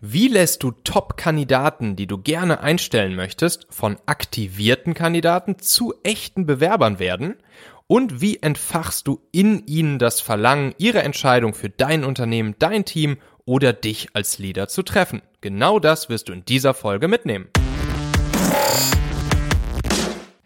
Wie lässt du Top-Kandidaten, die du gerne einstellen möchtest, von aktivierten Kandidaten zu echten Bewerbern werden? Und wie entfachst du in ihnen das Verlangen, ihre Entscheidung für dein Unternehmen, dein Team oder dich als Leader zu treffen? Genau das wirst du in dieser Folge mitnehmen.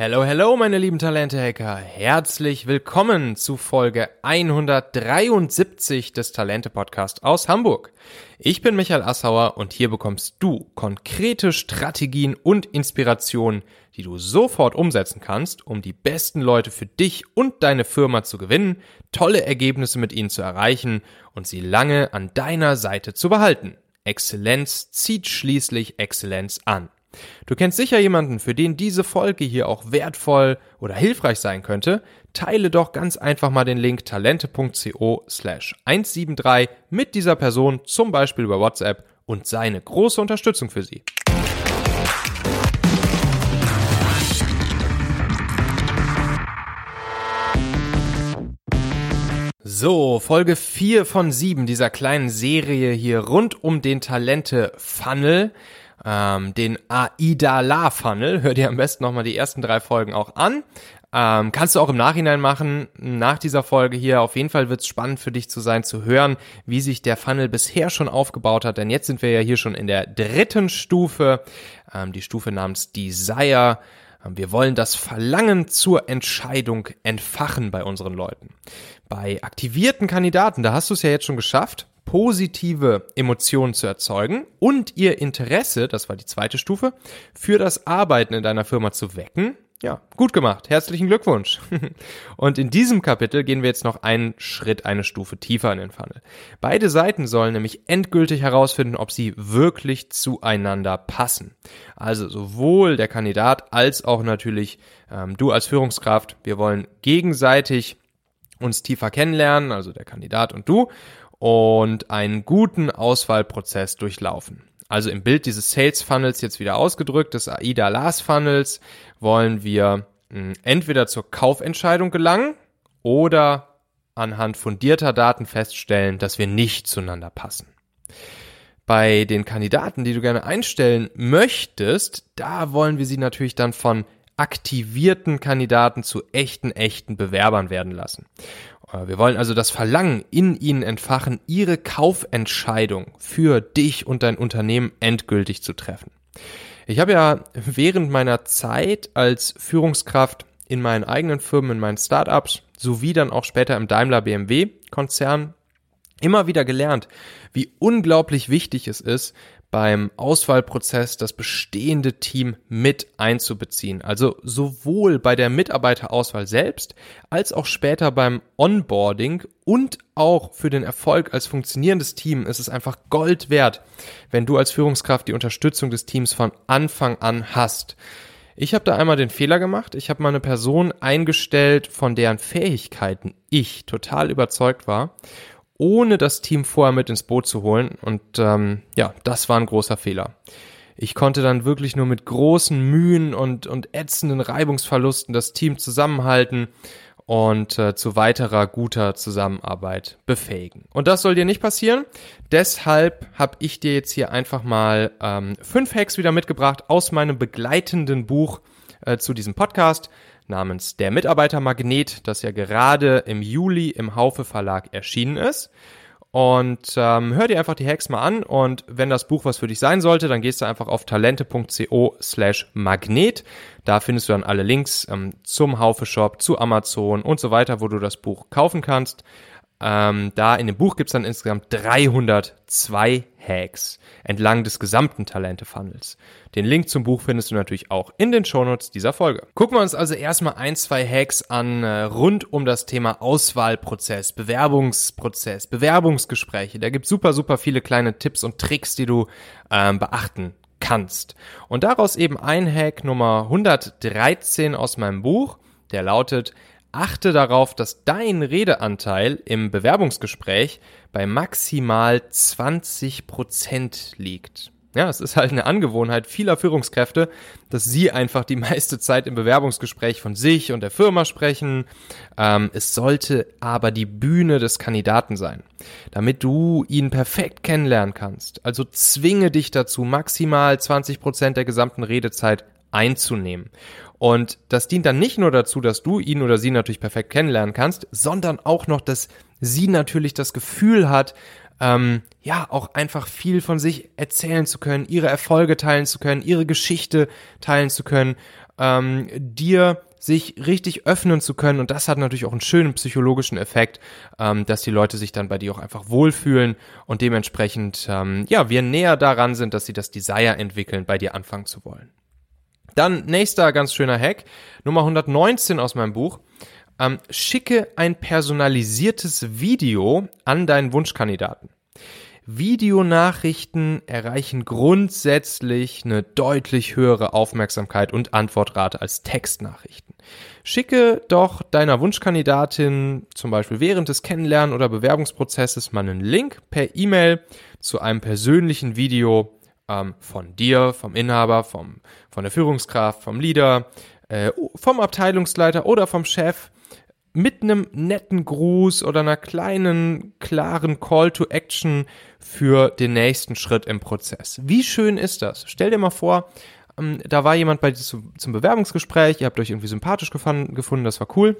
Hello, hello, meine lieben Talente-Hacker. Herzlich willkommen zu Folge 173 des Talente-Podcast aus Hamburg. Ich bin Michael Assauer und hier bekommst du konkrete Strategien und Inspirationen, die du sofort umsetzen kannst, um die besten Leute für dich und deine Firma zu gewinnen, tolle Ergebnisse mit ihnen zu erreichen und sie lange an deiner Seite zu behalten. Exzellenz zieht schließlich Exzellenz an. Du kennst sicher jemanden, für den diese Folge hier auch wertvoll oder hilfreich sein könnte. Teile doch ganz einfach mal den Link talente.co slash 173 mit dieser Person, zum Beispiel über WhatsApp und seine große Unterstützung für sie. So, Folge 4 von 7 dieser kleinen Serie hier rund um den Talente-Funnel ähm, den AIDA-La-Funnel. Hör dir am besten nochmal die ersten drei Folgen auch an. Ähm, kannst du auch im Nachhinein machen, nach dieser Folge hier. Auf jeden Fall wird es spannend für dich zu sein, zu hören, wie sich der Funnel bisher schon aufgebaut hat. Denn jetzt sind wir ja hier schon in der dritten Stufe, ähm, die Stufe namens Desire. Ähm, wir wollen das Verlangen zur Entscheidung entfachen bei unseren Leuten. Bei aktivierten Kandidaten, da hast du es ja jetzt schon geschafft positive Emotionen zu erzeugen und ihr Interesse, das war die zweite Stufe, für das Arbeiten in deiner Firma zu wecken. Ja, gut gemacht. Herzlichen Glückwunsch. Und in diesem Kapitel gehen wir jetzt noch einen Schritt, eine Stufe tiefer in den Funnel. Beide Seiten sollen nämlich endgültig herausfinden, ob sie wirklich zueinander passen. Also sowohl der Kandidat als auch natürlich ähm, du als Führungskraft. Wir wollen gegenseitig uns tiefer kennenlernen, also der Kandidat und du, und einen guten Auswahlprozess durchlaufen. Also im Bild dieses Sales Funnels jetzt wieder ausgedrückt, des AIDA Last Funnels, wollen wir hm, entweder zur Kaufentscheidung gelangen oder anhand fundierter Daten feststellen, dass wir nicht zueinander passen. Bei den Kandidaten, die du gerne einstellen möchtest, da wollen wir sie natürlich dann von aktivierten Kandidaten zu echten, echten Bewerbern werden lassen. Äh, wir wollen also das Verlangen in ihnen entfachen, ihre Kaufentscheidung für dich und dein Unternehmen endgültig zu treffen. Ich habe ja während meiner Zeit als Führungskraft in meinen eigenen Firmen, in meinen Startups sowie dann auch später im Daimler BMW Konzern immer wieder gelernt, wie unglaublich wichtig es ist, beim Auswahlprozess das bestehende Team mit einzubeziehen. Also sowohl bei der Mitarbeiterauswahl selbst als auch später beim Onboarding und auch für den Erfolg als funktionierendes Team ist es einfach Gold wert, wenn du als Führungskraft die Unterstützung des Teams von Anfang an hast. Ich habe da einmal den Fehler gemacht. Ich habe mal eine Person eingestellt, von deren Fähigkeiten ich total überzeugt war ohne das Team vorher mit ins Boot zu holen. Und ähm, ja, das war ein großer Fehler. Ich konnte dann wirklich nur mit großen Mühen und, und ätzenden Reibungsverlusten das Team zusammenhalten und äh, zu weiterer guter Zusammenarbeit befähigen. Und das soll dir nicht passieren. Deshalb habe ich dir jetzt hier einfach mal ähm, fünf Hacks wieder mitgebracht aus meinem begleitenden Buch äh, zu diesem Podcast namens Der Mitarbeitermagnet, das ja gerade im Juli im Haufe Verlag erschienen ist. Und ähm, hör dir einfach die Hacks mal an und wenn das Buch was für dich sein sollte, dann gehst du einfach auf talente.co slash magnet. Da findest du dann alle Links ähm, zum Haufe Shop, zu Amazon und so weiter, wo du das Buch kaufen kannst. Ähm, da in dem Buch gibt's dann insgesamt 302 Hacks entlang des gesamten Talente-Funnels. Den Link zum Buch findest du natürlich auch in den Shownotes dieser Folge. Gucken wir uns also erstmal ein, zwei Hacks an äh, rund um das Thema Auswahlprozess, Bewerbungsprozess, Bewerbungsgespräche. Da gibt's super, super viele kleine Tipps und Tricks, die du ähm, beachten kannst. Und daraus eben ein Hack Nummer 113 aus meinem Buch, der lautet, Achte darauf, dass dein Redeanteil im Bewerbungsgespräch bei maximal 20% liegt. Ja, es ist halt eine Angewohnheit vieler Führungskräfte, dass sie einfach die meiste Zeit im Bewerbungsgespräch von sich und der Firma sprechen. Ähm, es sollte aber die Bühne des Kandidaten sein, damit du ihn perfekt kennenlernen kannst. Also zwinge dich dazu, maximal 20 Prozent der gesamten Redezeit einzunehmen. Und das dient dann nicht nur dazu, dass du ihn oder sie natürlich perfekt kennenlernen kannst, sondern auch noch, dass sie natürlich das Gefühl hat, ähm, ja, auch einfach viel von sich erzählen zu können, ihre Erfolge teilen zu können, ihre Geschichte teilen zu können, ähm, dir sich richtig öffnen zu können. Und das hat natürlich auch einen schönen psychologischen Effekt, ähm, dass die Leute sich dann bei dir auch einfach wohlfühlen und dementsprechend, ähm, ja, wir näher daran sind, dass sie das Desire entwickeln, bei dir anfangen zu wollen. Dann nächster ganz schöner Hack, Nummer 119 aus meinem Buch. Ähm, schicke ein personalisiertes Video an deinen Wunschkandidaten. Videonachrichten erreichen grundsätzlich eine deutlich höhere Aufmerksamkeit und Antwortrate als Textnachrichten. Schicke doch deiner Wunschkandidatin zum Beispiel während des Kennenlernen oder Bewerbungsprozesses mal einen Link per E-Mail zu einem persönlichen Video ähm, von dir, vom Inhaber, vom, von der Führungskraft, vom Leader, äh, vom Abteilungsleiter oder vom Chef mit einem netten Gruß oder einer kleinen, klaren Call to Action für den nächsten Schritt im Prozess. Wie schön ist das? Stell dir mal vor, ähm, da war jemand bei dir zum, zum Bewerbungsgespräch, ihr habt euch irgendwie sympathisch gefunden, gefunden, das war cool.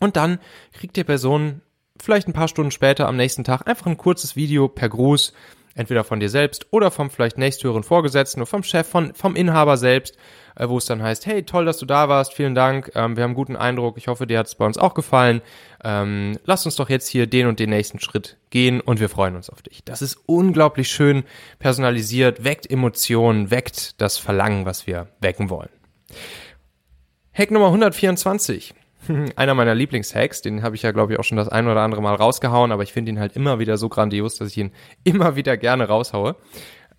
Und dann kriegt die Person vielleicht ein paar Stunden später am nächsten Tag einfach ein kurzes Video per Gruß entweder von dir selbst oder vom vielleicht nächsthöheren Vorgesetzten oder vom Chef, von, vom Inhaber selbst, äh, wo es dann heißt, hey, toll, dass du da warst, vielen Dank, ähm, wir haben einen guten Eindruck, ich hoffe, dir hat es bei uns auch gefallen. Ähm, lass uns doch jetzt hier den und den nächsten Schritt gehen und wir freuen uns auf dich. Das ist unglaublich schön personalisiert, weckt Emotionen, weckt das Verlangen, was wir wecken wollen. Hack Nummer 124. einer meiner Lieblingshacks, den habe ich ja, glaube ich, auch schon das ein oder andere Mal rausgehauen, aber ich finde ihn halt immer wieder so grandios, dass ich ihn immer wieder gerne raushaue.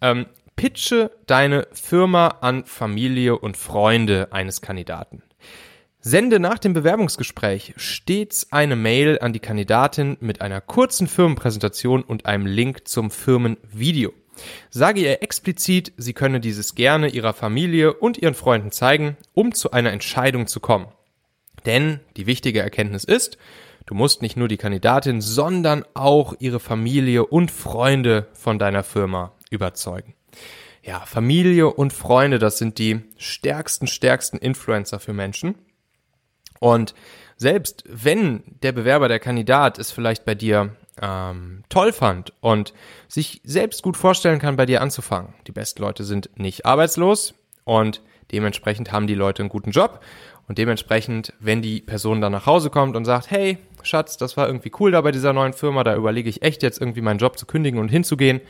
Ähm, pitche deine Firma an Familie und Freunde eines Kandidaten. Sende nach dem Bewerbungsgespräch stets eine Mail an die Kandidatin mit einer kurzen Firmenpräsentation und einem Link zum Firmenvideo. Sage ihr explizit, sie könne dieses gerne ihrer Familie und ihren Freunden zeigen, um zu einer Entscheidung zu kommen. Denn die wichtige Erkenntnis ist, du musst nicht nur die Kandidatin, sondern auch ihre Familie und Freunde von deiner Firma überzeugen. Ja, Familie und Freunde, das sind die stärksten, stärksten Influencer für Menschen. Und selbst wenn der Bewerber, der Kandidat es vielleicht bei dir ähm, toll fand und sich selbst gut vorstellen kann, bei dir anzufangen, die besten Leute sind nicht arbeitslos und dementsprechend haben die Leute einen guten Job und dementsprechend, wenn die Person dann nach Hause kommt und sagt, hey, Schatz, das war irgendwie cool da bei dieser neuen Firma, da überlege ich echt jetzt irgendwie meinen Job zu kündigen und hinzugehen,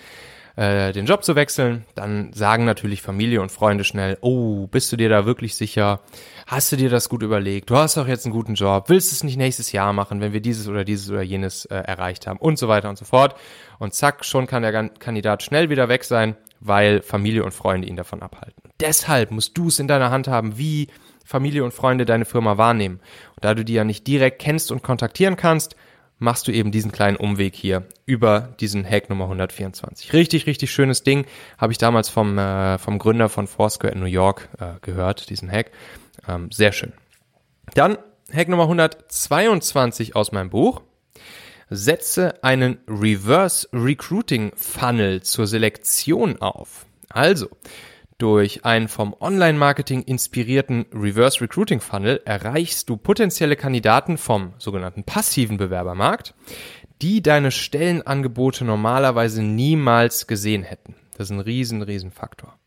äh, den Job zu wechseln, dann sagen natürlich Familie und Freunde schnell, oh, bist du dir da wirklich sicher? Hast du dir das gut überlegt? Du hast doch jetzt einen guten Job. Willst du es nicht nächstes Jahr machen, wenn wir dieses oder dieses oder jenes äh, erreicht haben? Und so weiter und so fort. Und zack, schon kann der Kandidat schnell wieder weg sein, weil Familie und Freunde ihn davon abhalten. Deshalb musst du es in deiner Hand haben, wie Familie und Freunde deine Firma wahrnehmen. Und da du die ja nicht direkt kennst und kontaktieren kannst, machst du eben diesen kleinen Umweg hier über diesen Hack Nummer 124. Richtig, richtig schönes Ding. Habe ich damals vom, äh, vom Gründer von Foursquare in New York äh, gehört, diesen Hack. Ähm, sehr schön. Dann Hack Nummer 122 aus meinem Buch. Setze einen Reverse Recruiting Funnel zur Selektion auf. Also, durch einen vom Online-Marketing inspirierten Reverse Recruiting Funnel erreichst du potenzielle Kandidaten vom sogenannten passiven Bewerbermarkt, die deine Stellenangebote normalerweise niemals gesehen hätten. Das ist ein riesen, riesen Faktor.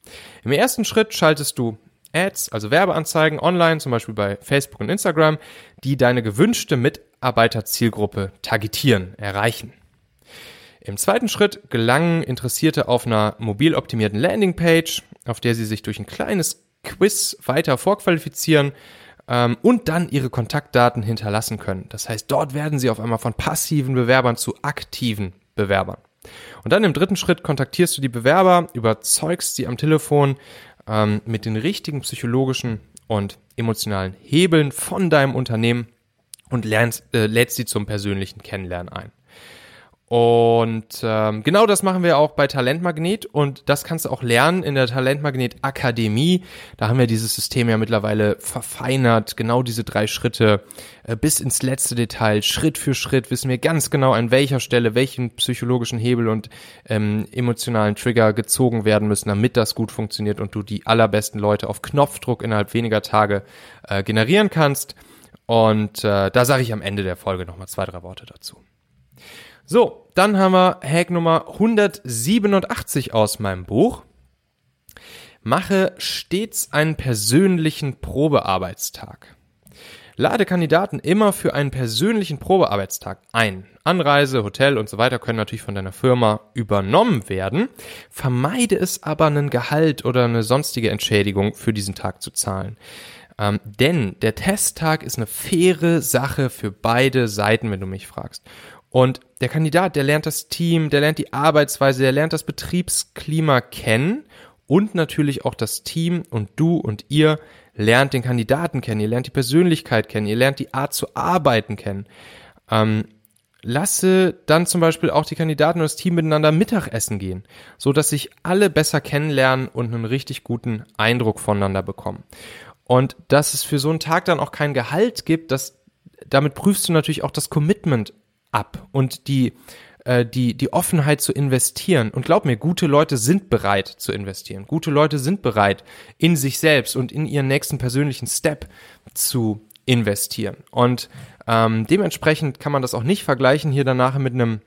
Im ersten Schritt schaltest du Ads, also Werbeanzeigen online, zum Beispiel bei Facebook und Instagram, die deine gewünschte Mitarbeiterzielgruppe targetieren, erreichen. Im zweiten Schritt gelangen Interessierte auf einer mobil optimierten Landingpage, auf der sie sich durch ein kleines Quiz weiter vorqualifizieren ähm, und dann ihre Kontaktdaten hinterlassen können. Das heißt, dort werden sie auf einmal von passiven Bewerbern zu aktiven Bewerbern. Und dann im dritten Schritt kontaktierst du die Bewerber, überzeugst sie am Telefon ähm, mit den richtigen psychologischen und emotionalen Hebeln von deinem Unternehmen und lernst, äh, lädst sie zum persönlichen Kennenlernen ein. Und ähm, genau das machen wir auch bei Talentmagnet und das kannst du auch lernen in der Talentmagnet Akademie. Da haben wir dieses System ja mittlerweile verfeinert, genau diese drei Schritte äh, bis ins letzte Detail, Schritt für Schritt wissen wir ganz genau, an welcher Stelle welchen psychologischen Hebel und ähm, emotionalen Trigger gezogen werden müssen, damit das gut funktioniert und du die allerbesten Leute auf Knopfdruck innerhalb weniger Tage äh, generieren kannst. Und äh, da sage ich am Ende der Folge nochmal zwei, drei Worte dazu. So, dann haben wir Hack Nummer 187 aus meinem Buch. Mache stets einen persönlichen Probearbeitstag. Lade Kandidaten immer für einen persönlichen Probearbeitstag ein. Anreise, Hotel und so weiter können natürlich von deiner Firma übernommen werden. Vermeide es aber, einen Gehalt oder eine sonstige Entschädigung für diesen Tag zu zahlen. Ähm, denn der Testtag ist eine faire Sache für beide Seiten, wenn du mich fragst. Und der Kandidat, der lernt das Team, der lernt die Arbeitsweise, der lernt das Betriebsklima kennen und natürlich auch das Team und du und ihr lernt den Kandidaten kennen, ihr lernt die Persönlichkeit kennen, ihr lernt die Art zu arbeiten kennen. Ähm, lasse dann zum Beispiel auch die Kandidaten und das Team miteinander Mittagessen gehen, so dass sich alle besser kennenlernen und einen richtig guten Eindruck voneinander bekommen. Und dass es für so einen Tag dann auch kein Gehalt gibt, das, damit prüfst du natürlich auch das Commitment ab und die, äh, die, die Offenheit zu investieren. Und glaub mir, gute Leute sind bereit zu investieren. Gute Leute sind bereit, in sich selbst und in ihren nächsten persönlichen Step zu investieren. Und ähm, dementsprechend kann man das auch nicht vergleichen hier danach mit einem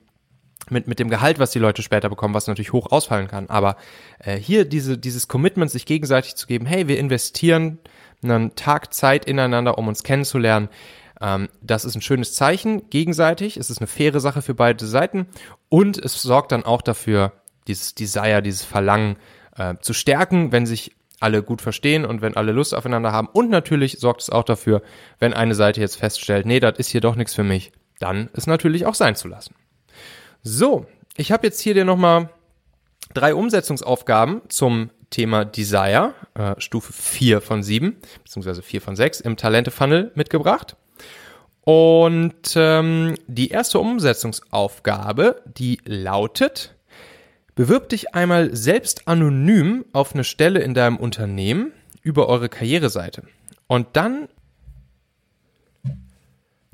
mit, mit dem Gehalt, was die Leute später bekommen, was natürlich hoch ausfallen kann. Aber äh, hier diese, dieses Commitment, sich gegenseitig zu geben, hey, wir investieren einen Tag Zeit ineinander, um uns kennenzulernen, ähm, das ist ein schönes Zeichen gegenseitig. Es ist eine faire Sache für beide Seiten und es sorgt dann auch dafür, dieses Desire, dieses Verlangen äh, zu stärken, wenn sich alle gut verstehen und wenn alle Lust aufeinander haben. Und natürlich sorgt es auch dafür, wenn eine Seite jetzt feststellt, nee, das ist hier doch nichts für mich, dann ist natürlich auch sein zu lassen. So, ich habe jetzt hier dir nochmal drei Umsetzungsaufgaben zum Thema Desire, äh, Stufe 4 von 7, beziehungsweise 4 von 6 im Talente-Funnel mitgebracht. Und ähm, die erste Umsetzungsaufgabe, die lautet, bewirb dich einmal selbst anonym auf eine Stelle in deinem Unternehmen über eure Karriereseite. Und dann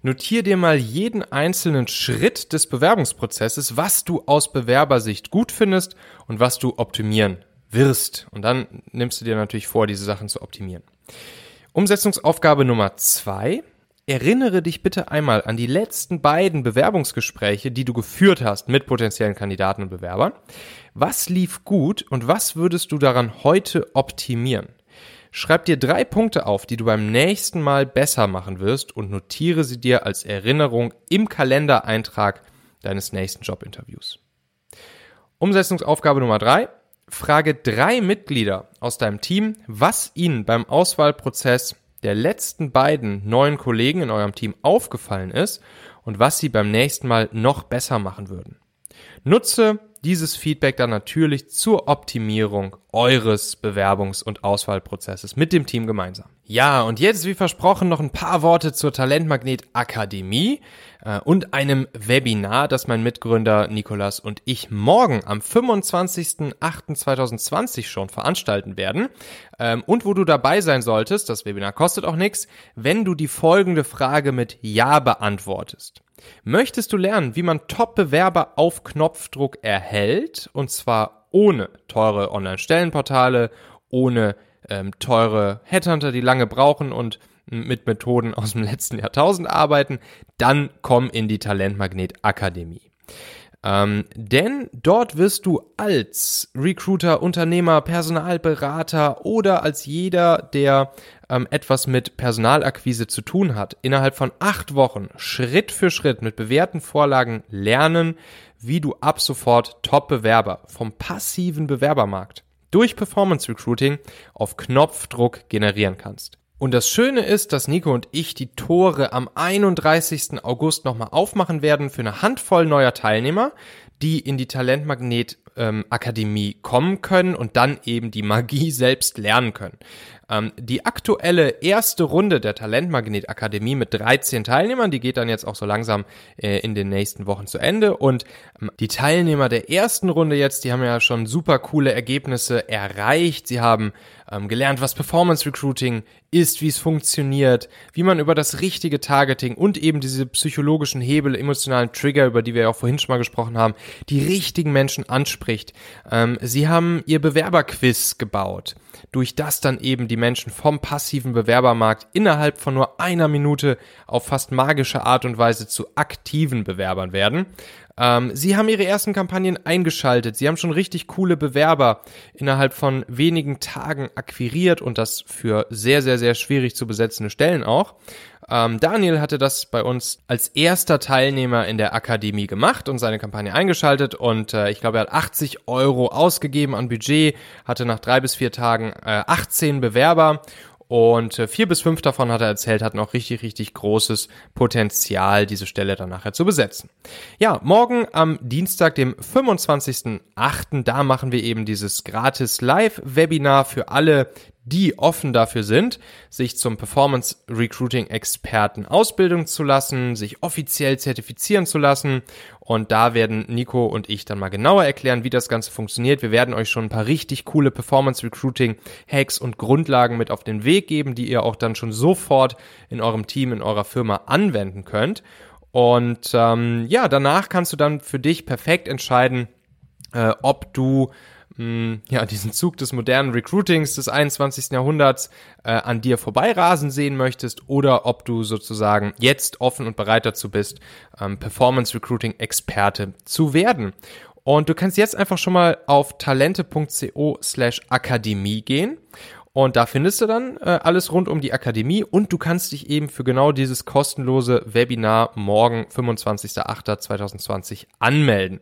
notier dir mal jeden einzelnen Schritt des Bewerbungsprozesses, was du aus Bewerbersicht gut findest und was du optimieren wirst. Und dann nimmst du dir natürlich vor, diese Sachen zu optimieren. Umsetzungsaufgabe Nummer zwei Erinnere dich bitte einmal an die letzten beiden Bewerbungsgespräche, die du geführt hast mit potenziellen Kandidaten und Bewerbern. Was lief gut und was würdest du daran heute optimieren? Schreib dir drei Punkte auf, die du beim nächsten Mal besser machen wirst und notiere sie dir als Erinnerung im Kalendereintrag deines nächsten Jobinterviews. Umsetzungsaufgabe Nummer drei. Frage drei Mitglieder aus deinem Team, was ihnen beim Auswahlprozess der letzten beiden neuen Kollegen in eurem Team aufgefallen ist und was sie beim nächsten Mal noch besser machen würden. Nutze dieses Feedback dann natürlich zur Optimierung eures Bewerbungs- und Auswahlprozesses mit dem Team gemeinsam. Ja, und jetzt wie versprochen noch ein paar Worte zur Talentmagnet Akademie äh, und einem Webinar, das mein Mitgründer Nikolas und ich morgen am 25.08.2020 schon veranstalten werden ähm, und wo du dabei sein solltest, das Webinar kostet auch nichts, wenn du die folgende Frage mit Ja beantwortest. Möchtest du lernen, wie man Top-Bewerber auf Knopfdruck erhält? Und zwar ohne teure Online-Stellenportale, ohne ähm, teure Headhunter, die lange brauchen und mit Methoden aus dem letzten Jahrtausend arbeiten, dann komm in die Talentmagnet Akademie. Ähm, denn dort wirst du als Recruiter, Unternehmer, Personalberater oder als jeder, der ähm, etwas mit Personalakquise zu tun hat, innerhalb von acht Wochen Schritt für Schritt mit bewährten Vorlagen lernen, wie du ab sofort Top-Bewerber vom passiven Bewerbermarkt durch Performance Recruiting auf Knopfdruck generieren kannst. Und das Schöne ist, dass Nico und ich die Tore am 31. August nochmal aufmachen werden für eine Handvoll neuer Teilnehmer, die in die Talentmagnet ähm, Akademie kommen können und dann eben die Magie selbst lernen können. Ähm, die aktuelle erste Runde der Talentmagnet Akademie mit 13 Teilnehmern, die geht dann jetzt auch so langsam äh, in den nächsten Wochen zu Ende. Und ähm, die Teilnehmer der ersten Runde jetzt, die haben ja schon super coole Ergebnisse erreicht. Sie haben ähm, gelernt, was Performance Recruiting ist, wie es funktioniert, wie man über das richtige Targeting und eben diese psychologischen Hebel, emotionalen Trigger, über die wir ja auch vorhin schon mal gesprochen haben, die richtigen Menschen anspricht. Ähm, sie haben ihr Bewerberquiz gebaut, durch das dann eben die Menschen vom passiven Bewerbermarkt innerhalb von nur einer Minute auf fast magische Art und Weise zu aktiven Bewerbern werden. Ähm, sie haben ihre ersten Kampagnen eingeschaltet. Sie haben schon richtig coole Bewerber innerhalb von wenigen Tagen akquiriert und das für sehr, sehr, sehr schwierig zu besetzende Stellen auch. Ähm, Daniel hatte das bei uns als erster Teilnehmer in der Akademie gemacht und seine Kampagne eingeschaltet und äh, ich glaube, er hat 80 Euro ausgegeben an Budget, hatte nach drei bis vier Tagen äh, 18 Bewerber und äh, vier bis fünf davon hat er erzählt, hatten auch richtig, richtig großes Potenzial, diese Stelle dann nachher zu besetzen. Ja, morgen am Dienstag, dem 25.08., da machen wir eben dieses gratis Live-Webinar für alle, die offen dafür sind, sich zum Performance Recruiting Experten Ausbildung zu lassen, sich offiziell zertifizieren zu lassen. Und da werden Nico und ich dann mal genauer erklären, wie das Ganze funktioniert. Wir werden euch schon ein paar richtig coole Performance Recruiting Hacks und Grundlagen mit auf den Weg geben, die ihr auch dann schon sofort in eurem Team, in eurer Firma anwenden könnt. Und ähm, ja, danach kannst du dann für dich perfekt entscheiden, äh, ob du mh, ja, diesen Zug des modernen Recruitings des 21. Jahrhunderts äh, an dir vorbeirasen sehen möchtest oder ob du sozusagen jetzt offen und bereit dazu bist, ähm, Performance Recruiting Experte zu werden. Und du kannst jetzt einfach schon mal auf talente.co slash Akademie gehen und da findest du dann äh, alles rund um die Akademie und du kannst dich eben für genau dieses kostenlose Webinar morgen 25.08.2020 anmelden.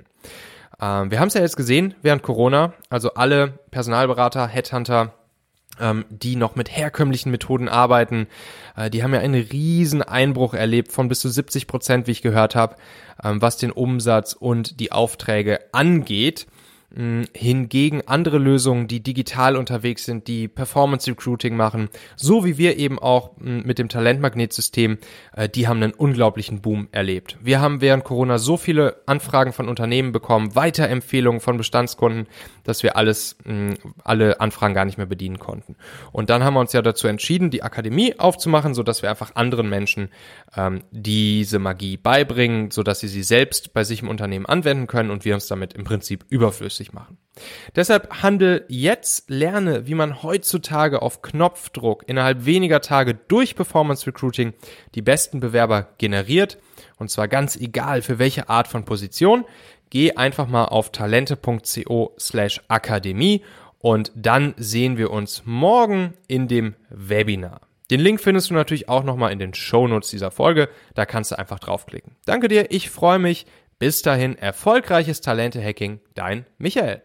Ähm, wir haben es ja jetzt gesehen während Corona, also alle Personalberater, Headhunter, ähm, die noch mit herkömmlichen Methoden arbeiten, äh, die haben ja einen riesen Einbruch erlebt von bis zu 70 Prozent, wie ich gehört habe, ähm, was den Umsatz und die Aufträge angeht. Hingegen andere Lösungen, die digital unterwegs sind, die Performance Recruiting machen, so wie wir eben auch mit dem Talentmagnetsystem, äh, die haben einen unglaublichen Boom erlebt. Wir haben während Corona so viele Anfragen von Unternehmen bekommen, Weiterempfehlungen von Bestandskunden, dass wir alles, alle Anfragen gar nicht mehr bedienen konnten. Und dann haben wir uns ja dazu entschieden, die Akademie aufzumachen, so dass wir einfach anderen Menschen ähm, diese Magie beibringen, so dass sie sie selbst bei sich im Unternehmen anwenden können und wir uns damit im Prinzip überflüssig günstig machen. Deshalb handel jetzt, lerne, wie man heutzutage auf Knopfdruck innerhalb weniger Tage durch Performance Recruiting die besten Bewerber generiert. Und zwar ganz egal für welche Art von Position. Geh einfach mal auf talente.co slash Akademie und dann sehen wir uns morgen in dem Webinar. Den Link findest du natürlich auch nochmal in den Show Notes dieser Folge. Da kannst du einfach draufklicken. Danke dir, ich freue mich. Bis dahin erfolgreiches Talente-Hacking, dein Michael.